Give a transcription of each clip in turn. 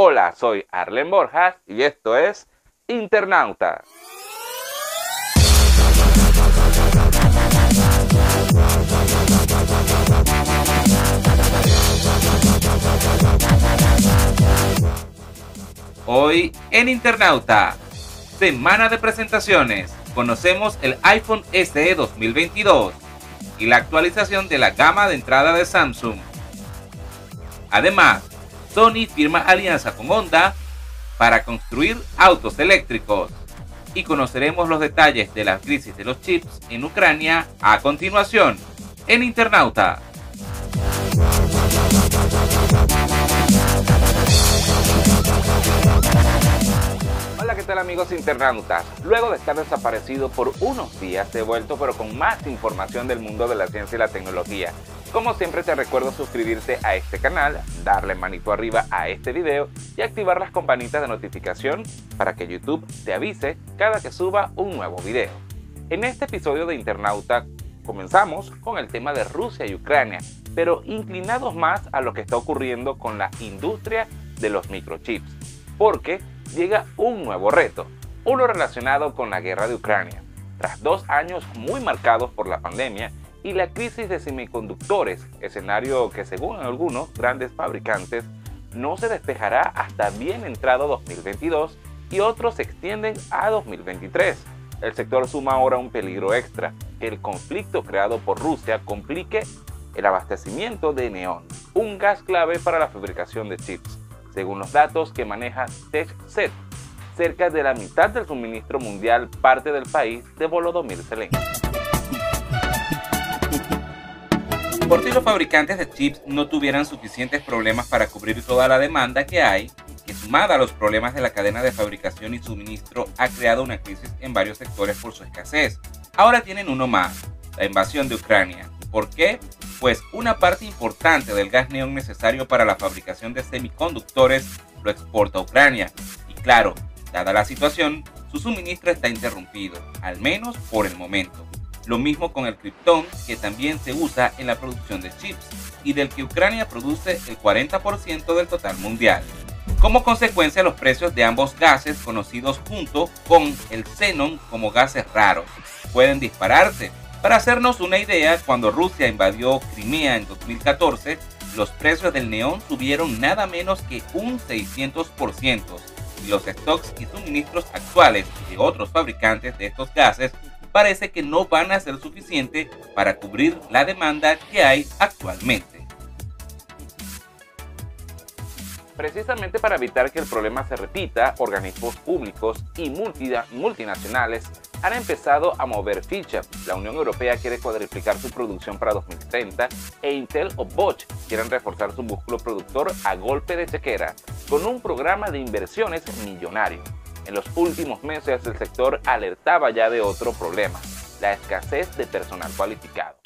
Hola, soy Arlen Borjas y esto es Internauta. Hoy en Internauta, semana de presentaciones, conocemos el iPhone SE 2022 y la actualización de la gama de entrada de Samsung. Además, Sony firma alianza con Honda para construir autos eléctricos y conoceremos los detalles de la crisis de los chips en Ucrania a continuación en Internauta. Hola, ¿qué tal amigos internautas? Luego de estar desaparecido por unos días, he vuelto pero con más información del mundo de la ciencia y la tecnología. Como siempre te recuerdo suscribirte a este canal, darle manito arriba a este video y activar las campanitas de notificación para que YouTube te avise cada que suba un nuevo video. En este episodio de Internauta comenzamos con el tema de Rusia y Ucrania, pero inclinados más a lo que está ocurriendo con la industria de los microchips, porque llega un nuevo reto, uno relacionado con la guerra de Ucrania. Tras dos años muy marcados por la pandemia y la crisis de semiconductores, escenario que según algunos grandes fabricantes no se despejará hasta bien entrado 2022 y otros se extienden a 2023. El sector suma ahora un peligro extra, que el conflicto creado por Rusia complique el abastecimiento de neón, un gas clave para la fabricación de chips. Según los datos que maneja TechSet, cerca de la mitad del suministro mundial parte del país de Volodymyr Zelensky. Por si los fabricantes de chips no tuvieran suficientes problemas para cubrir toda la demanda que hay, que sumada a los problemas de la cadena de fabricación y suministro ha creado una crisis en varios sectores por su escasez. Ahora tienen uno más, la invasión de Ucrania. ¿Por qué? Pues una parte importante del gas neón necesario para la fabricación de semiconductores lo exporta a Ucrania. Y claro, dada la situación, su suministro está interrumpido, al menos por el momento. Lo mismo con el criptón, que también se usa en la producción de chips y del que Ucrania produce el 40% del total mundial. Como consecuencia, los precios de ambos gases, conocidos junto con el xenón como gases raros, pueden dispararse. Para hacernos una idea, cuando Rusia invadió Crimea en 2014, los precios del neón subieron nada menos que un 600% y los stocks y suministros actuales de otros fabricantes de estos gases parece que no van a ser suficientes para cubrir la demanda que hay actualmente. Precisamente para evitar que el problema se repita, organismos públicos y multinacionales han empezado a mover ficha. La Unión Europea quiere cuadriplicar su producción para 2030 e Intel o Bosch quieren reforzar su músculo productor a golpe de chequera con un programa de inversiones millonario. En los últimos meses el sector alertaba ya de otro problema, la escasez de personal cualificado.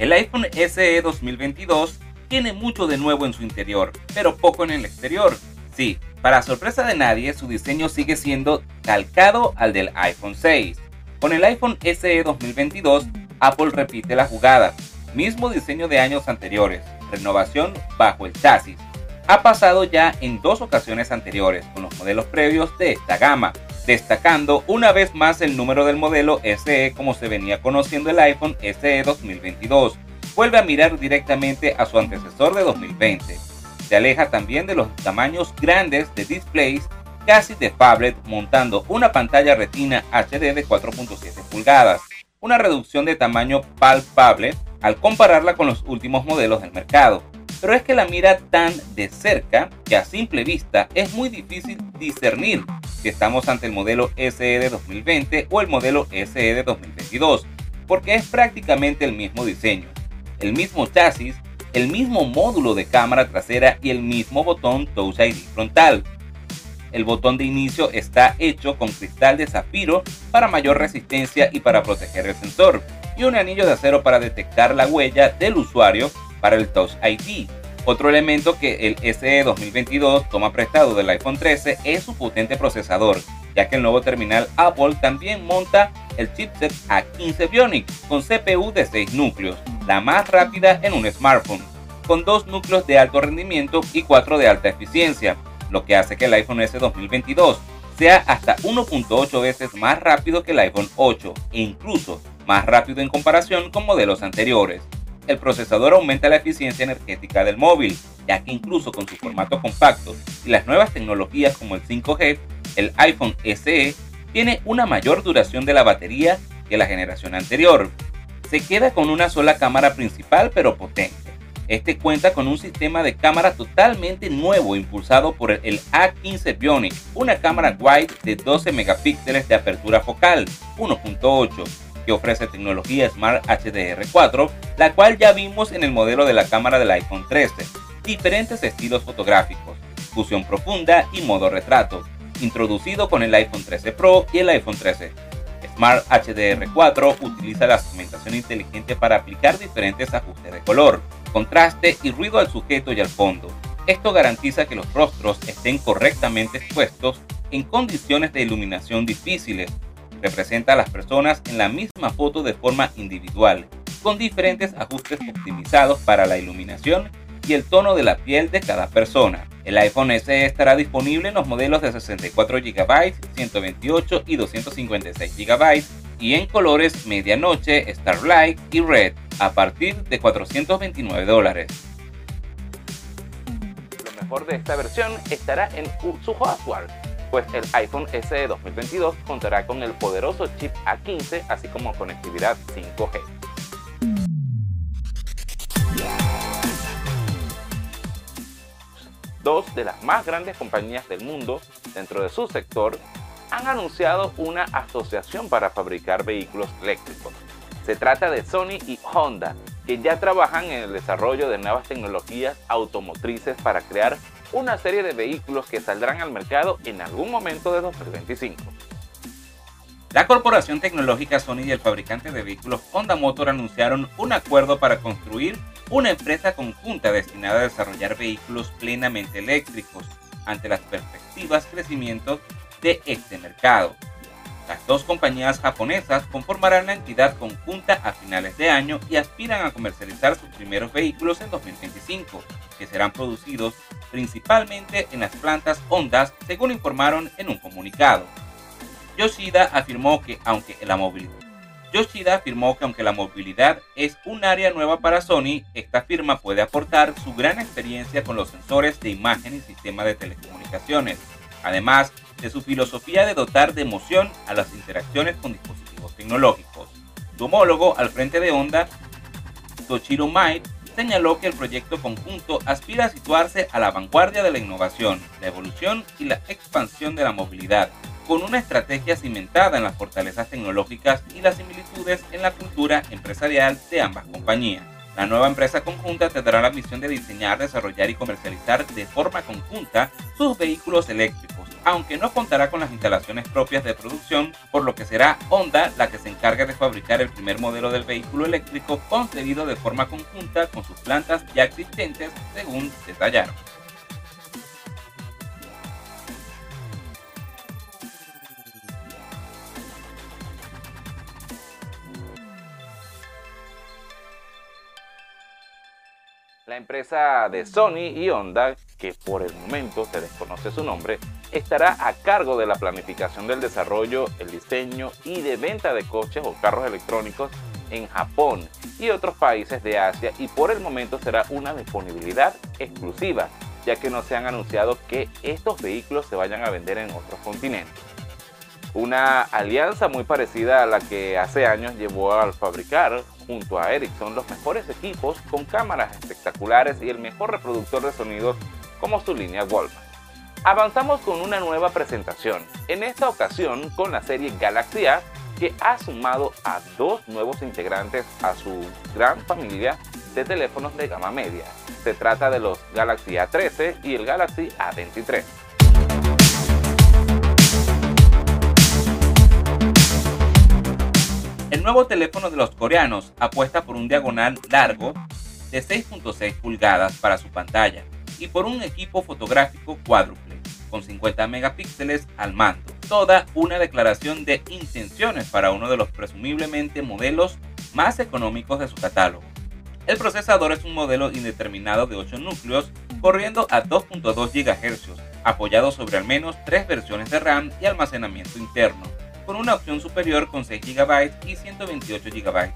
El iPhone SE 2022 tiene mucho de nuevo en su interior, pero poco en el exterior. Sí, para sorpresa de nadie, su diseño sigue siendo calcado al del iPhone 6. Con el iPhone SE 2022, Apple repite la jugada. Mismo diseño de años anteriores, renovación bajo el chasis. Ha pasado ya en dos ocasiones anteriores con los modelos previos de esta gama, destacando una vez más el número del modelo SE como se venía conociendo el iPhone SE 2022. Vuelve a mirar directamente a su antecesor de 2020 se aleja también de los tamaños grandes de displays casi de phablet montando una pantalla retina HD de 4.7 pulgadas, una reducción de tamaño palpable al compararla con los últimos modelos del mercado. Pero es que la mira tan de cerca que a simple vista es muy difícil discernir si estamos ante el modelo SE de 2020 o el modelo SE de 2022, porque es prácticamente el mismo diseño, el mismo chasis el mismo módulo de cámara trasera y el mismo botón Touch ID frontal. El botón de inicio está hecho con cristal de zafiro para mayor resistencia y para proteger el sensor, y un anillo de acero para detectar la huella del usuario para el Touch ID. Otro elemento que el SE 2022 toma prestado del iPhone 13 es su potente procesador, ya que el nuevo terminal Apple también monta el chipset A15 Bionic con CPU de 6 núcleos, la más rápida en un smartphone, con dos núcleos de alto rendimiento y 4 de alta eficiencia, lo que hace que el iPhone S 2022 sea hasta 1.8 veces más rápido que el iPhone 8 e incluso más rápido en comparación con modelos anteriores. El procesador aumenta la eficiencia energética del móvil, ya que incluso con su formato compacto y las nuevas tecnologías como el 5G, el iPhone SE tiene una mayor duración de la batería que la generación anterior. Se queda con una sola cámara principal pero potente. Este cuenta con un sistema de cámara totalmente nuevo impulsado por el A15 Bionic, una cámara wide de 12 megapíxeles de apertura focal 1.8 que ofrece tecnología Smart HDR4, la cual ya vimos en el modelo de la cámara del iPhone 13, diferentes estilos fotográficos, fusión profunda y modo retrato, introducido con el iPhone 13 Pro y el iPhone 13. Smart HDR4 utiliza la segmentación inteligente para aplicar diferentes ajustes de color, contraste y ruido al sujeto y al fondo. Esto garantiza que los rostros estén correctamente expuestos en condiciones de iluminación difíciles. Representa a las personas en la misma foto de forma individual, con diferentes ajustes optimizados para la iluminación y el tono de la piel de cada persona. El iPhone SE estará disponible en los modelos de 64 GB, 128 y 256 GB y en colores medianoche, Starlight y Red a partir de 429 dólares. Lo mejor de esta versión estará en su hardware, pues el iPhone SE 2022 contará con el poderoso chip A15 así como conectividad 5G. Dos de las más grandes compañías del mundo dentro de su sector han anunciado una asociación para fabricar vehículos eléctricos. Se trata de Sony y Honda, que ya trabajan en el desarrollo de nuevas tecnologías automotrices para crear una serie de vehículos que saldrán al mercado en algún momento de 2025. La corporación tecnológica Sony y el fabricante de vehículos Honda Motor anunciaron un acuerdo para construir una empresa conjunta destinada a desarrollar vehículos plenamente eléctricos ante las perspectivas crecimiento de este mercado. Las dos compañías japonesas conformarán la entidad conjunta a finales de año y aspiran a comercializar sus primeros vehículos en 2025, que serán producidos principalmente en las plantas Honda, según informaron en un comunicado. Yoshida afirmó que aunque la movilidad Yoshida afirmó que aunque la movilidad es un área nueva para Sony, esta firma puede aportar su gran experiencia con los sensores de imagen y sistemas de telecomunicaciones, además de su filosofía de dotar de emoción a las interacciones con dispositivos tecnológicos. Su homólogo al frente de Honda, Toshiro Mai, señaló que el proyecto conjunto aspira a situarse a la vanguardia de la innovación, la evolución y la expansión de la movilidad, con una estrategia cimentada en las fortalezas tecnológicas y las similitudes en la cultura empresarial de ambas compañías. La nueva empresa conjunta tendrá la misión de diseñar, desarrollar y comercializar de forma conjunta sus vehículos eléctricos, aunque no contará con las instalaciones propias de producción, por lo que será Honda la que se encargue de fabricar el primer modelo del vehículo eléctrico concebido de forma conjunta con sus plantas ya existentes, según detallaron. La empresa de Sony y Honda, que por el momento se desconoce su nombre, estará a cargo de la planificación del desarrollo, el diseño y de venta de coches o carros electrónicos en Japón y otros países de Asia y por el momento será una disponibilidad exclusiva, ya que no se han anunciado que estos vehículos se vayan a vender en otros continentes. Una alianza muy parecida a la que hace años llevó al fabricar junto a Ericsson los mejores equipos con cámaras espectaculares y el mejor reproductor de sonidos como su línea Walkman. Avanzamos con una nueva presentación, en esta ocasión con la serie Galaxy A que ha sumado a dos nuevos integrantes a su gran familia de teléfonos de gama media. Se trata de los Galaxy A13 y el Galaxy A23. El nuevo teléfono de los coreanos apuesta por un diagonal largo de 6.6 pulgadas para su pantalla y por un equipo fotográfico cuádruple con 50 megapíxeles al mando. Toda una declaración de intenciones para uno de los presumiblemente modelos más económicos de su catálogo. El procesador es un modelo indeterminado de 8 núcleos corriendo a 2.2 GHz, apoyado sobre al menos 3 versiones de RAM y almacenamiento interno, con una opción superior con 6 GB y 128 GB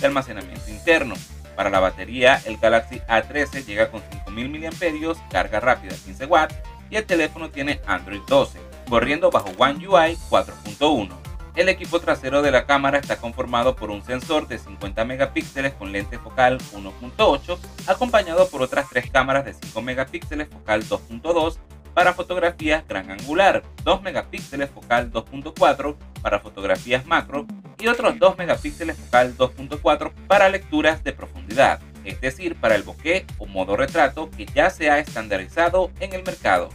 de almacenamiento interno. Para la batería, el Galaxy A13 llega con 5000 mAh, carga rápida 15 watts y el teléfono tiene Android 12, corriendo bajo One UI 4.1. El equipo trasero de la cámara está conformado por un sensor de 50 megapíxeles con lente focal 1.8, acompañado por otras tres cámaras de 5 megapíxeles focal 2.2 para fotografías gran angular, 2 megapíxeles focal 2.4 para fotografías macro y otros 2 megapíxeles focal 2.4 para lecturas de profundidad, es decir, para el bokeh o modo retrato que ya se ha estandarizado en el mercado.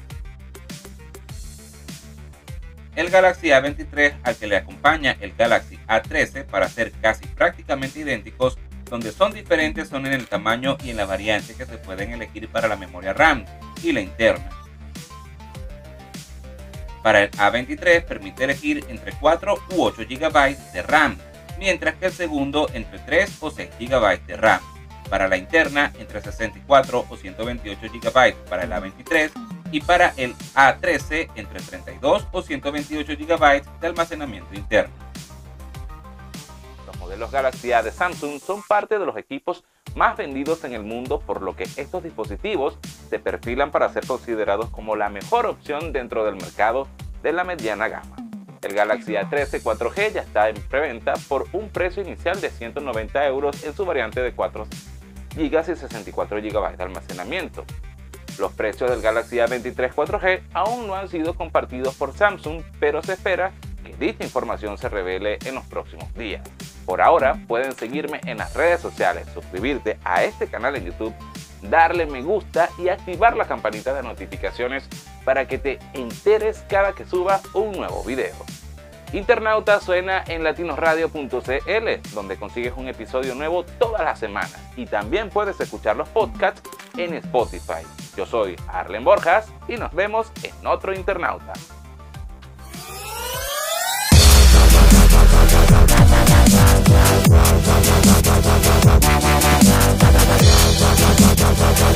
El Galaxy A23 al que le acompaña el Galaxy A13 para ser casi prácticamente idénticos, donde son diferentes son en el tamaño y en la variante que se pueden elegir para la memoria RAM y la interna. Para el A23 permite elegir entre 4 u 8 GB de RAM, mientras que el segundo entre 3 o 6 GB de RAM. Para la interna entre 64 o 128 GB para el A23 y para el A13 entre 32 o 128 GB de almacenamiento interno. Los modelos Galaxy A de Samsung son parte de los equipos más vendidos en el mundo, por lo que estos dispositivos se perfilan para ser considerados como la mejor opción dentro del mercado de la mediana gama. El Galaxy A13 4G ya está en preventa por un precio inicial de 190 euros en su variante de 4 GB y 64 GB de almacenamiento. Los precios del Galaxy A23 4G aún no han sido compartidos por Samsung, pero se espera que dicha información se revele en los próximos días. Por ahora pueden seguirme en las redes sociales, suscribirte a este canal en YouTube, darle me gusta y activar la campanita de notificaciones para que te enteres cada que suba un nuevo video. Internauta suena en latinosradio.cl, donde consigues un episodio nuevo todas las semanas y también puedes escuchar los podcasts en Spotify. Yo soy Arlen Borjas y nos vemos en otro Internauta. バカバカバカバカバカ。